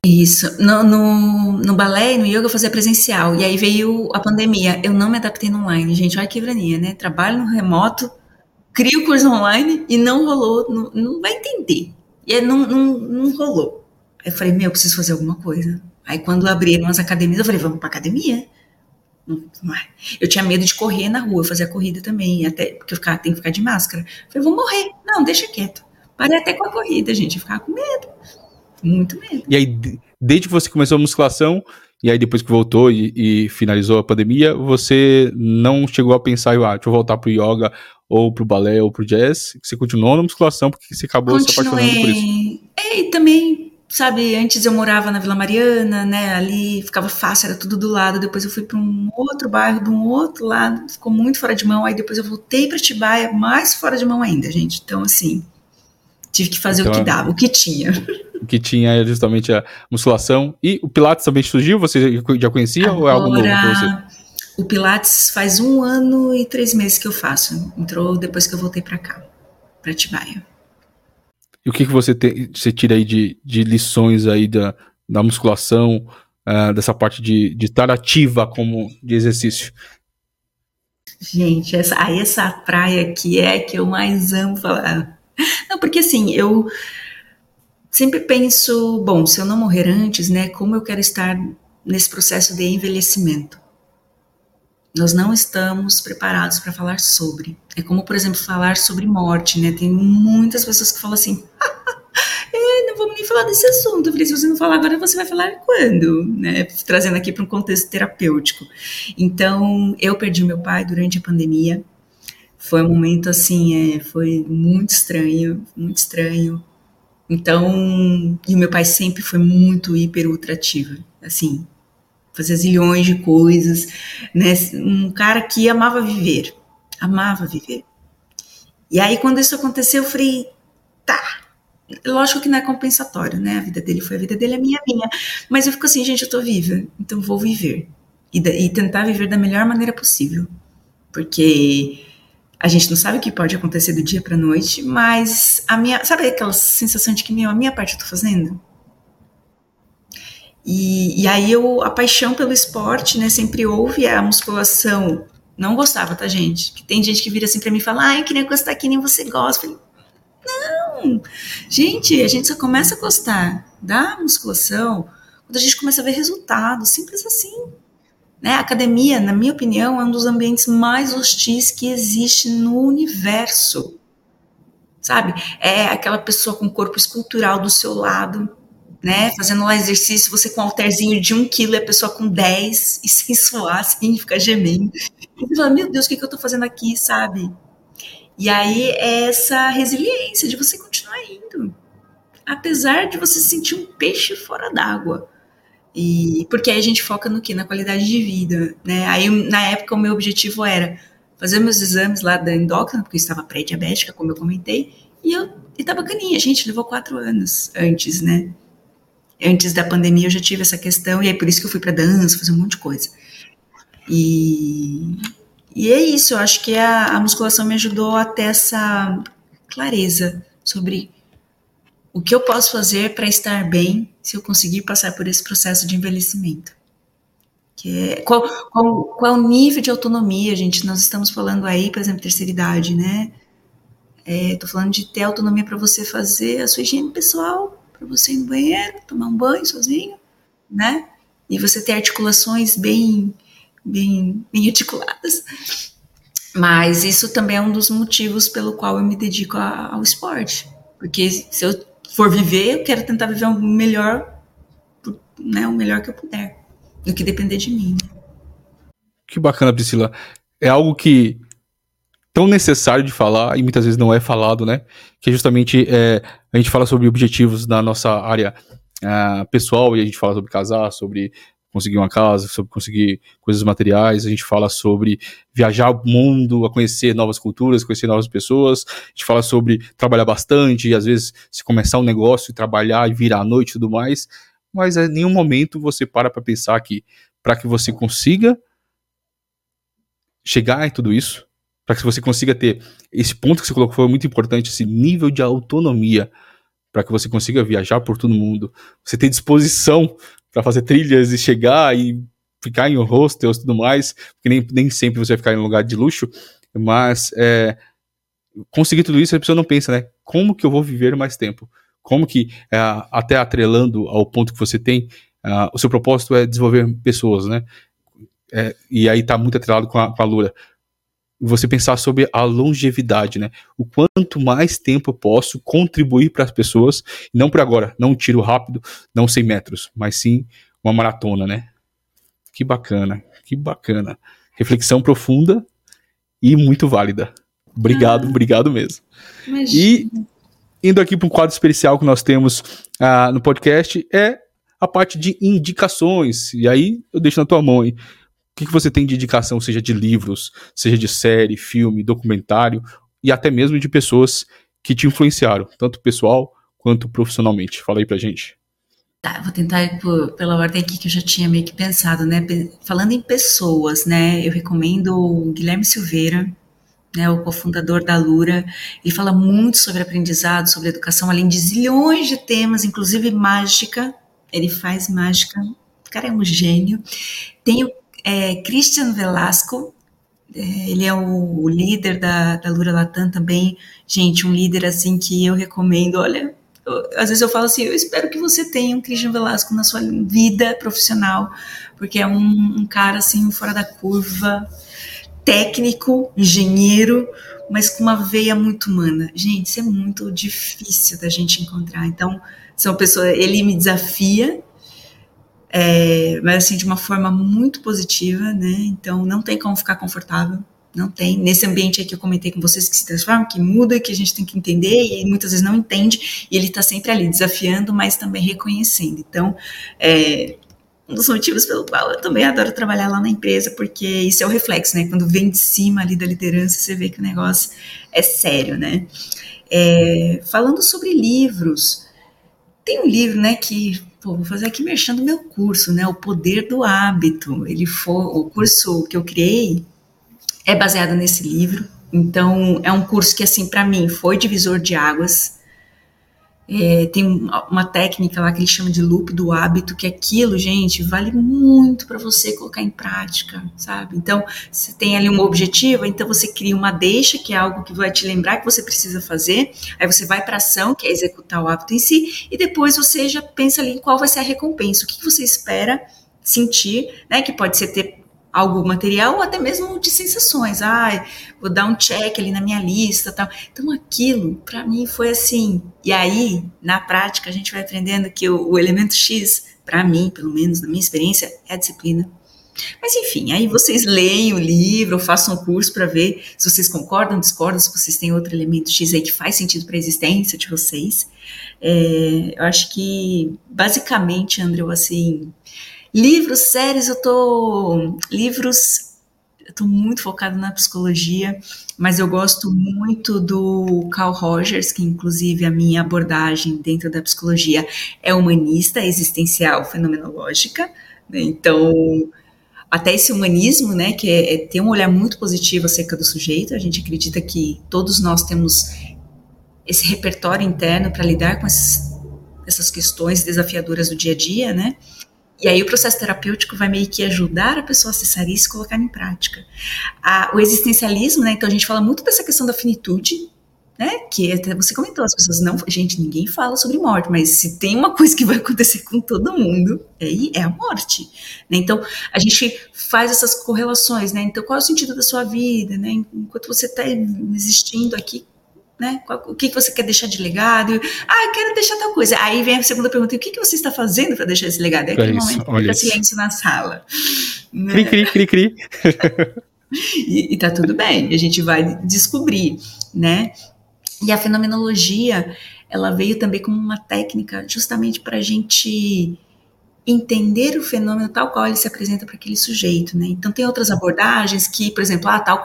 Isso. No, no, no, balé e no yoga eu fazia presencial. E aí veio a pandemia. Eu não me adaptei no online, gente. Olha que ironia, né? Trabalho no remoto, cria o curso online e não rolou, não, não vai entender. E aí não, não, não rolou. Aí eu falei, meu, eu preciso fazer alguma coisa. Aí quando abriram as academias, eu falei, vamos pra academia. Eu tinha medo de correr na rua, fazer a corrida também, até porque eu ficava, tem que ficar de máscara. Eu falei, vou morrer. Não, deixa quieto. Parei até com a corrida, gente. Eu ficava com medo. Muito medo. E aí, desde que você começou a musculação, e aí depois que voltou e, e finalizou a pandemia, você não chegou a pensar, ah, deixa eu voltar pro yoga ou pro balé ou pro jazz? Você continuou na musculação porque você acabou Continuei. se apaixonando por isso? É, e também, sabe, antes eu morava na Vila Mariana, né, ali ficava fácil, era tudo do lado, depois eu fui para um outro bairro, de um outro lado, ficou muito fora de mão, aí depois eu voltei para Tibaia, mais fora de mão ainda, gente, então assim, tive que fazer então, o que dava, o que tinha. O que tinha é justamente a musculação, e o Pilates também surgiu, você já conhecia Agora... ou é algo novo para você? O Pilates faz um ano e três meses que eu faço. Entrou depois que eu voltei para cá, para Tibaia. E o que, que você, te, você tira aí de, de lições aí da, da musculação, uh, dessa parte de, de estar ativa como de exercício? Gente, essa, aí essa praia aqui é que eu mais amo falar. Não, porque assim, eu sempre penso, bom, se eu não morrer antes, né, como eu quero estar nesse processo de envelhecimento? Nós não estamos preparados para falar sobre. É como, por exemplo, falar sobre morte, né? Tem muitas pessoas que falam assim: é, não vamos nem falar desse assunto. Eu falei, se você não falar agora, você vai falar quando? Né? Trazendo aqui para um contexto terapêutico. Então, eu perdi meu pai durante a pandemia. Foi um momento assim, é, foi muito estranho, muito estranho. Então, e o meu pai sempre foi muito hiper ultra ativo, assim, fazia zilhões de coisas, né? Um cara que amava viver, amava viver. E aí, quando isso aconteceu, eu falei, tá, lógico que não é compensatório, né? A vida dele foi a vida dele, a minha a minha. Mas eu fico assim, gente, eu tô viva, então vou viver. E, e tentar viver da melhor maneira possível. Porque a gente não sabe o que pode acontecer do dia para noite, mas a minha, sabe aquela sensação de que meu, a minha parte eu tô fazendo? E, e aí eu, a paixão pelo esporte, né, sempre houve a musculação. Não gostava, tá, gente? Que tem gente que vira assim para mim e fala, ai, eu queria gostar que nem você gosta. Eu falei, não! Gente, a gente só começa a gostar da musculação quando a gente começa a ver resultados, simples assim. Né? A academia, na minha opinião, é um dos ambientes mais hostis que existe no universo. Sabe? É aquela pessoa com corpo escultural do seu lado, né? Fazendo lá exercício, você com um halterzinho de um quilo e a pessoa com 10 e sem suar, sem ficar gemendo. E você fala, meu Deus, o que, que eu tô fazendo aqui, sabe? E aí é essa resiliência de você continuar indo, apesar de você sentir um peixe fora d'água. E porque aí a gente foca no que? Na qualidade de vida, né? Aí na época o meu objetivo era fazer meus exames lá da endócrina, porque eu estava pré-diabética, como eu comentei, e eu e tá bacaninha, gente, levou quatro anos antes, né? Antes da pandemia eu já tive essa questão, e é por isso que eu fui para dança, fazer um monte de coisa. E, e é isso, eu acho que a, a musculação me ajudou a ter essa clareza sobre o que eu posso fazer para estar bem se eu conseguir passar por esse processo de envelhecimento. Que é, qual, qual, qual nível de autonomia, gente? Nós estamos falando aí, por exemplo, terceira idade, né? Estou é, falando de ter autonomia para você fazer a sua higiene pessoal, para você ir no banheiro, tomar um banho sozinho, né? E você ter articulações bem bem, bem articuladas. Mas isso também é um dos motivos pelo qual eu me dedico a, ao esporte. Porque se eu for viver, eu quero tentar viver o melhor, né, o melhor que eu puder, do que depender de mim. Né? Que bacana, Priscila. É algo que tão necessário de falar e muitas vezes não é falado, né? Que é justamente é, a gente fala sobre objetivos na nossa área uh, pessoal e a gente fala sobre casar, sobre conseguir uma casa, sobre conseguir coisas materiais, a gente fala sobre viajar o mundo, a conhecer novas culturas, conhecer novas pessoas, a gente fala sobre trabalhar bastante, e às vezes se começar um negócio e trabalhar e virar à noite e tudo mais, mas em nenhum momento você para para pensar que para que você consiga chegar em tudo isso, para que você consiga ter esse ponto que você colocou foi muito importante, esse nível de autonomia, para que você consiga viajar por todo mundo, você ter disposição para fazer trilhas e chegar e ficar em hostels e tudo mais, porque nem, nem sempre você vai ficar em um lugar de luxo, mas é, conseguir tudo isso, a pessoa não pensa, né? Como que eu vou viver mais tempo? Como que, é, até atrelando ao ponto que você tem, uh, o seu propósito é desenvolver pessoas, né? É, e aí tá muito atrelado com a, com a Lura você pensar sobre a longevidade, né? O quanto mais tempo eu posso contribuir para as pessoas, não por agora, não um tiro rápido, não 100 metros, mas sim uma maratona, né? Que bacana, que bacana. Reflexão profunda e muito válida. Obrigado, ah, obrigado mesmo. Imagina. E indo aqui para um quadro especial que nós temos uh, no podcast é a parte de indicações. E aí eu deixo na tua mão, hein? O que, que você tem de indicação, seja de livros, seja de série, filme, documentário e até mesmo de pessoas que te influenciaram, tanto pessoal quanto profissionalmente? Fala aí pra gente. Tá, vou tentar ir por, pela ordem aqui que eu já tinha meio que pensado, né? Falando em pessoas, né? Eu recomendo o Guilherme Silveira, né, o cofundador da Lura. Ele fala muito sobre aprendizado, sobre educação, além de zilhões de temas, inclusive mágica. Ele faz mágica. O cara é um gênio. Tem o é, Christian Velasco, É, ele é o, líder da, da Lura Latam também. Gente, um líder assim que eu recomendo. Olha, eu, às vezes eu falo assim, eu espero que você tenha um Christian Velasco na sua vida profissional, porque é um, um cara assim fora da curva, técnico, engenheiro, mas com uma veia muito humana. Gente, isso é muito difícil da gente encontrar. Então, são pessoas, ele me desafia, é, mas assim, de uma forma muito positiva, né? Então, não tem como ficar confortável. Não tem. Nesse ambiente aí que eu comentei com vocês que se transforma, que muda, que a gente tem que entender e muitas vezes não entende, e ele está sempre ali desafiando, mas também reconhecendo. Então, é, um dos motivos pelo qual eu também adoro trabalhar lá na empresa, porque isso é o reflexo, né? Quando vem de cima ali da liderança, você vê que o negócio é sério, né? É, falando sobre livros, tem um livro, né, que pô, vou fazer aqui mexendo o meu curso, né? O Poder do Hábito. Ele foi o curso que eu criei é baseado nesse livro. Então, é um curso que assim para mim foi divisor de águas. É, tem uma técnica lá que ele chama de loop do hábito, que aquilo, gente, vale muito para você colocar em prática, sabe? Então, você tem ali um objetivo, então você cria uma deixa, que é algo que vai te lembrar que você precisa fazer, aí você vai para ação, que é executar o hábito em si, e depois você já pensa ali em qual vai ser a recompensa, o que, que você espera sentir, né? Que pode ser ter algo material ou até mesmo de sensações. Ai, vou dar um check ali na minha lista, tal. Então aquilo para mim foi assim. E aí, na prática, a gente vai aprendendo que o, o elemento X, para mim, pelo menos na minha experiência, é a disciplina. Mas enfim, aí vocês leem o livro, façam um curso para ver se vocês concordam, discordam, se vocês têm outro elemento X aí que faz sentido para a existência de vocês. É, eu acho que, basicamente, André, assim, Livros, séries, eu tô. Livros, eu tô muito focado na psicologia, mas eu gosto muito do Carl Rogers, que inclusive a minha abordagem dentro da psicologia é humanista, existencial, fenomenológica. Né? Então, até esse humanismo, né, que é, é, ter um olhar muito positivo acerca do sujeito. A gente acredita que todos nós temos esse repertório interno para lidar com esses, essas questões desafiadoras do dia a dia, né? E aí o processo terapêutico vai meio que ajudar a pessoa a acessar isso e colocar em prática. o existencialismo, né? Então a gente fala muito dessa questão da finitude, né? Que até você comentou, as pessoas não, gente, ninguém fala sobre morte, mas se tem uma coisa que vai acontecer com todo mundo, é, é a morte. Né? Então a gente faz essas correlações, né? Então qual é o sentido da sua vida, né? Enquanto você está existindo aqui, né? O que, você quer deixar de legado? Ah, eu quero deixar tal coisa. Aí vem a segunda pergunta: o que, que você está fazendo para deixar esse legado? É aquele momento que fica silêncio na sala. Cri, cri, cri, cri. e, e tá tudo bem, a gente vai descobrir, né? E a fenomenologia, ela veio também como uma técnica justamente para a gente entender o fenômeno tal qual ele se apresenta para aquele sujeito, né? Então tem outras abordagens que, por exemplo, ah, tal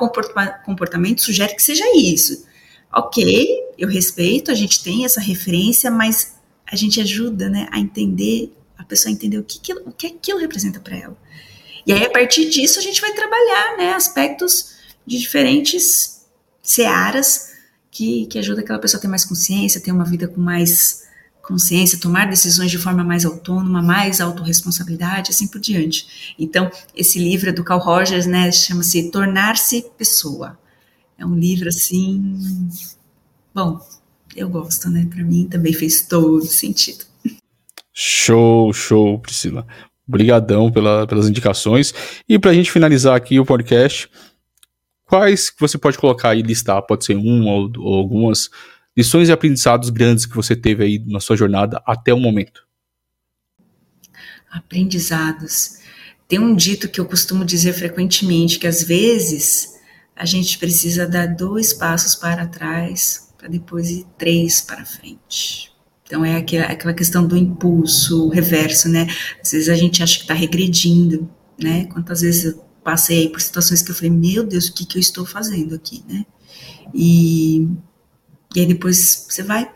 comportamento sugere que seja isso ok, eu respeito, a gente tem essa referência, mas a gente ajuda, né, a entender, a pessoa entender o que, aquilo, o que aquilo representa para ela. E aí, a partir disso, a gente vai trabalhar, né, aspectos de diferentes searas que, que ajuda aquela pessoa a ter mais consciência, ter uma vida com mais consciência, tomar decisões de forma mais autônoma, mais autorresponsabilidade, assim por diante. Então, esse livro é do Carl Rogers, né, chama-se Tornar-se Pessoa. É um livro assim. Bom, eu gosto, né? Para mim também fez todo sentido. Show, show, Priscila. Obrigadão pela, pelas indicações. E para a gente finalizar aqui o podcast, quais que você pode colocar e listar? Pode ser uma ou, ou algumas lições e aprendizados grandes que você teve aí na sua jornada até o momento. Aprendizados. Tem um dito que eu costumo dizer frequentemente que às vezes a gente precisa dar dois passos para trás para depois ir três para frente. Então é aquela, questão do impulso reverso, né? Às vezes a gente acha que está regredindo, né? Quantas vezes eu passei por situações que eu falei, meu Deus, o que, que eu estou fazendo aqui, né? E, e aí depois você vai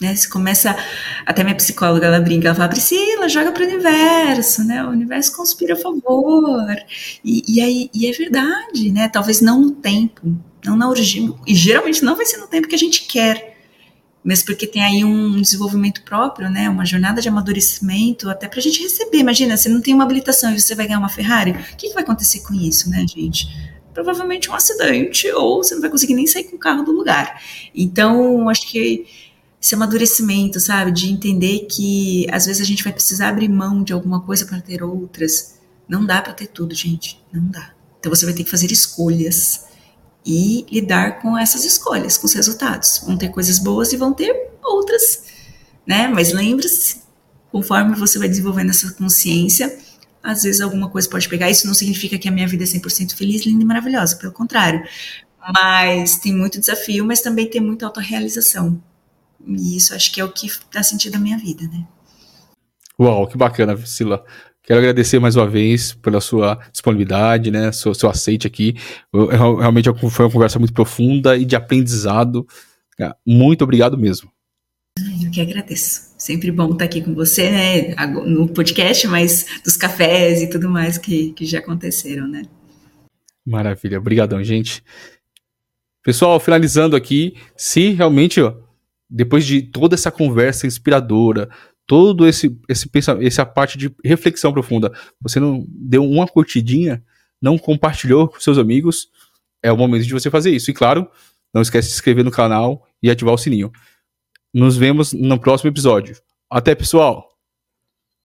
né? Você começa, até minha psicóloga ela brinca, ela fala, Priscila, joga para o universo, né? O universo conspira a favor. E, e, aí, e é verdade, né? Talvez não no tempo, não na urgência, e geralmente não vai ser no tempo que a gente quer, mesmo porque tem aí um desenvolvimento próprio, né? Uma jornada de amadurecimento, até para a gente receber. Imagina, você não tem uma habilitação e você vai ganhar uma Ferrari, o que, que vai acontecer com isso, né, gente? provavelmente um acidente ou você não vai conseguir nem sair com o carro do lugar. Então, acho que esse amadurecimento, sabe, de entender que às vezes a gente vai precisar abrir mão de alguma coisa para ter outras. Não dá para ter tudo, gente, não dá. Então você vai ter que fazer escolhas e lidar com essas escolhas, com os resultados. Vão ter coisas boas e vão ter outras, né? Mas lembre-se, conforme você vai desenvolvendo essa consciência, às vezes alguma coisa pode pegar. Isso não significa que a minha vida é 100% feliz, linda e maravilhosa, pelo contrário. Mas tem muito desafio, mas também tem muita autorrealização. E isso acho que é o que dá sentido à minha vida, né? Uau, que bacana, Priscila. Quero agradecer mais uma vez pela sua disponibilidade, né, seu, seu aceite aqui. Eu, eu, realmente foi uma conversa muito profunda e de aprendizado. Muito obrigado mesmo. Eu que agradeço. Sempre bom estar aqui com você, né, no podcast, mas dos cafés e tudo mais que, que já aconteceram, né? Maravilha. Obrigadão, gente. Pessoal, finalizando aqui, se realmente, ó, depois de toda essa conversa inspiradora, todo esse, esse essa parte de reflexão profunda, você não deu uma curtidinha, não compartilhou com seus amigos, é o momento de você fazer isso. E claro, não esquece de se inscrever no canal e ativar o sininho. Nos vemos no próximo episódio. Até, pessoal!